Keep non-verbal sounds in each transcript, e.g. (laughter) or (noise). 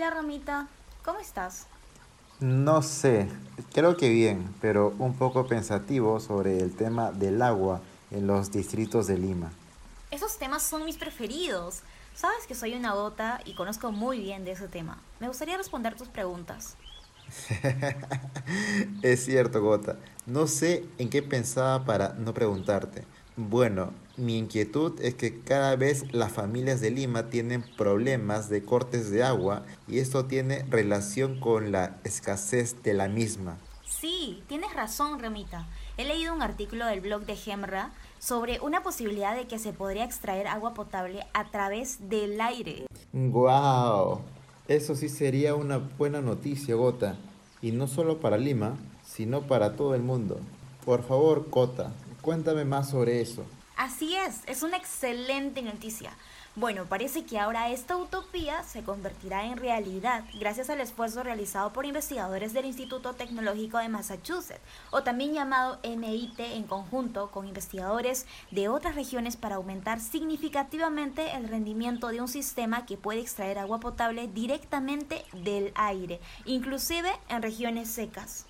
Hola Romita, ¿cómo estás? No sé, creo que bien, pero un poco pensativo sobre el tema del agua en los distritos de Lima. Esos temas son mis preferidos. Sabes que soy una gota y conozco muy bien de ese tema. Me gustaría responder tus preguntas. (laughs) es cierto, Gota. No sé en qué pensaba para no preguntarte. Bueno, mi inquietud es que cada vez las familias de Lima tienen problemas de cortes de agua y esto tiene relación con la escasez de la misma. Sí, tienes razón, Remita. He leído un artículo del blog de Gemra sobre una posibilidad de que se podría extraer agua potable a través del aire. ¡Guau! Eso sí sería una buena noticia, Gota. Y no solo para Lima, sino para todo el mundo. Por favor, Cota, cuéntame más sobre eso. Así es, es una excelente noticia. Bueno, parece que ahora esta utopía se convertirá en realidad gracias al esfuerzo realizado por investigadores del Instituto Tecnológico de Massachusetts, o también llamado MIT en conjunto con investigadores de otras regiones para aumentar significativamente el rendimiento de un sistema que puede extraer agua potable directamente del aire, inclusive en regiones secas.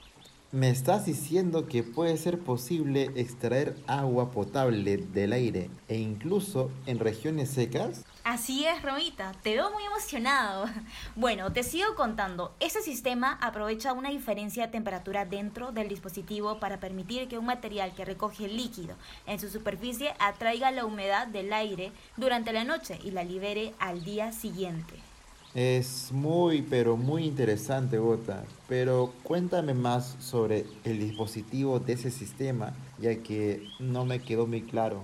¿Me estás diciendo que puede ser posible extraer agua potable del aire e incluso en regiones secas? Así es, Romita, te veo muy emocionado. (laughs) Bueno, te sigo contando. Este sistema aprovecha una diferencia de temperatura dentro del dispositivo para permitir que un material que recoge líquido en su superficie atraiga la humedad del aire durante la noche y la libere al día siguiente. Es muy, pero muy interesante, Gota. Pero cuéntame más sobre el dispositivo de ese sistema, ya que no me quedó muy claro.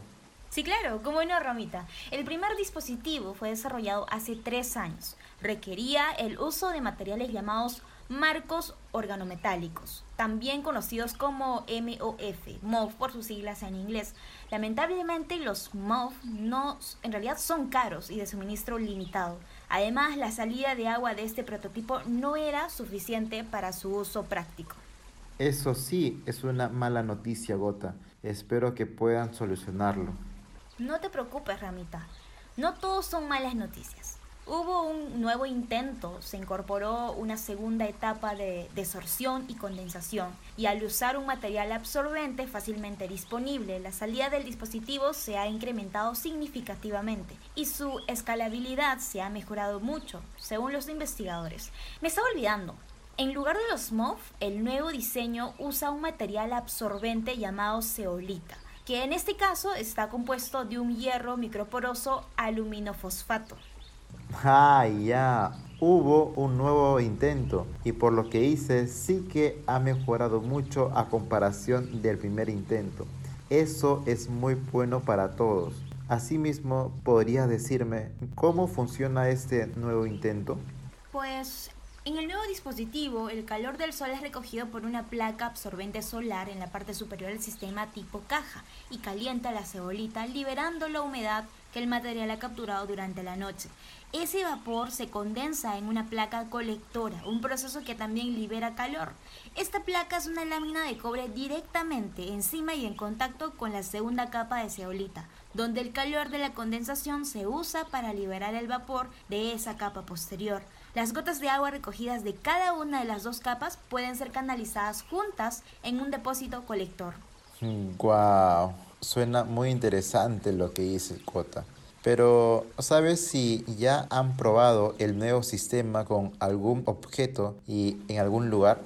Sí, claro, como no, Romita. El primer dispositivo fue desarrollado hace tres años. Requería el uso de materiales llamados marcos organometálicos, también conocidos como MOF, MOF por sus siglas en inglés. Lamentablemente los MOF no, en realidad son caros y de suministro limitado. Además, la salida de agua de este prototipo no era suficiente para su uso práctico. Eso sí es una mala noticia, Gota. Espero que puedan solucionarlo. No te preocupes, Ramita. No todos son malas noticias. Hubo un nuevo intento, se incorporó una segunda etapa de desorción y condensación, y al usar un material absorbente fácilmente disponible, la salida del dispositivo se ha incrementado significativamente y su escalabilidad se ha mejorado mucho, según los investigadores. Me estaba olvidando, en lugar de los MOF, el nuevo diseño usa un material absorbente llamado zeolita, que en este caso está compuesto de un hierro microporoso aluminofosfato. Ah, ya. Hubo un nuevo intento y por lo que hice sí que ha mejorado mucho a comparación del primer intento. Eso es muy bueno para todos. Asimismo, ¿podrías decirme cómo funciona este nuevo intento? Pues en el nuevo dispositivo, el calor del sol es recogido por una placa absorbente solar en la parte superior del sistema tipo caja y calienta la cebolita liberando la humedad que el material ha capturado durante la noche. Ese vapor se condensa en una placa colectora, un proceso que también libera calor. Esta placa es una lámina de cobre directamente encima y en contacto con la segunda capa de ceolita, donde el calor de la condensación se usa para liberar el vapor de esa capa posterior. Las gotas de agua recogidas de cada una de las dos capas pueden ser canalizadas juntas en un depósito colector. ¡Guau! Suena muy interesante lo que dice Cota. Pero, ¿sabes si ya han probado el nuevo sistema con algún objeto y en algún lugar?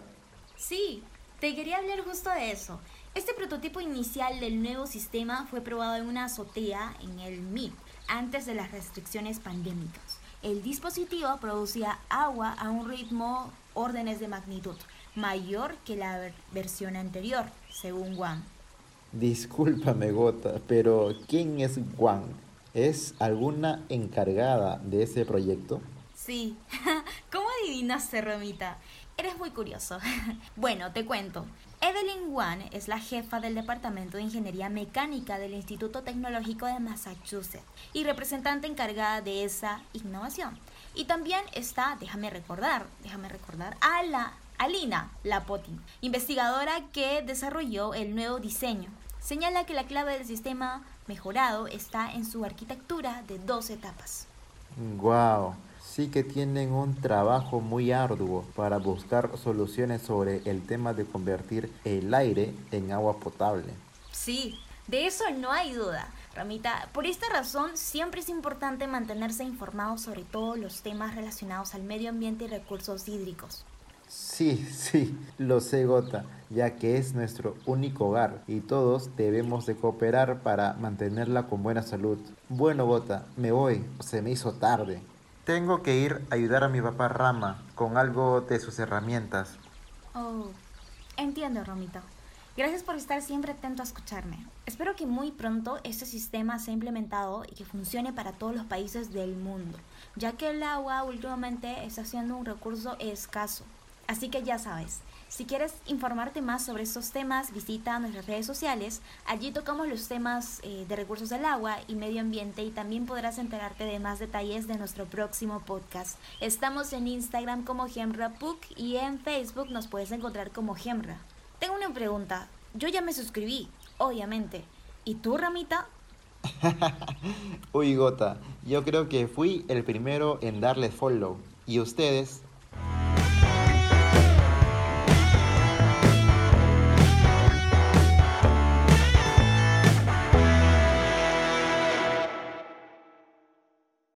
Sí, te quería hablar justo de eso. Este prototipo inicial del nuevo sistema fue probado en una azotea en el MIP antes de las restricciones pandémicas el dispositivo producía agua a un ritmo órdenes de magnitud mayor que la versión anterior, según Wang. Discúlpame, Gota, pero ¿quién es Wang? ¿Es alguna encargada de ese proyecto? Sí. (laughs) ¿Cómo adivinaste, Romita? Eres muy curioso. (laughs) bueno, te cuento. Evelyn Wan es la jefa del Departamento de Ingeniería Mecánica del Instituto Tecnológico de Massachusetts y representante encargada de esa innovación. Y también está, déjame recordar, déjame recordar, a la Alina Lapotin, investigadora que desarrolló el nuevo diseño. Señala que la clave del sistema mejorado está en su arquitectura de dos etapas. ¡Guau! sí que tienen un trabajo muy arduo para buscar soluciones sobre el tema de convertir el aire en agua potable. Sí, de eso no hay duda. Ramita, por esta razón siempre es importante mantenerse informado sobre todos los temas relacionados al medio ambiente y recursos hídricos. Sí, sí, lo sé Gota, ya que es nuestro único hogar y todos debemos de cooperar para mantenerla con buena salud. Bueno Gota, me voy, se me hizo tarde. Tengo que ir a ayudar a mi papá Rama con algo de sus herramientas. Oh, entiendo, Ramita. Gracias por estar siempre atento a escucharme. Espero que muy pronto este sistema sea implementado y que funcione para todos los países del mundo, ya que el agua últimamente está siendo un recurso escaso. Así que ya sabes, si quieres informarte más sobre estos temas, visita nuestras redes sociales. Allí tocamos los temas eh, de recursos del agua y medio ambiente y también podrás enterarte de más detalles de nuestro próximo podcast. Estamos en Instagram como GemraPuk y en Facebook nos puedes encontrar como Gemra. Tengo una pregunta. Yo ya me suscribí, obviamente. ¿Y tú, Ramita? (laughs) Uy, Gota, yo creo que fui el primero en darle follow. ¿Y ustedes?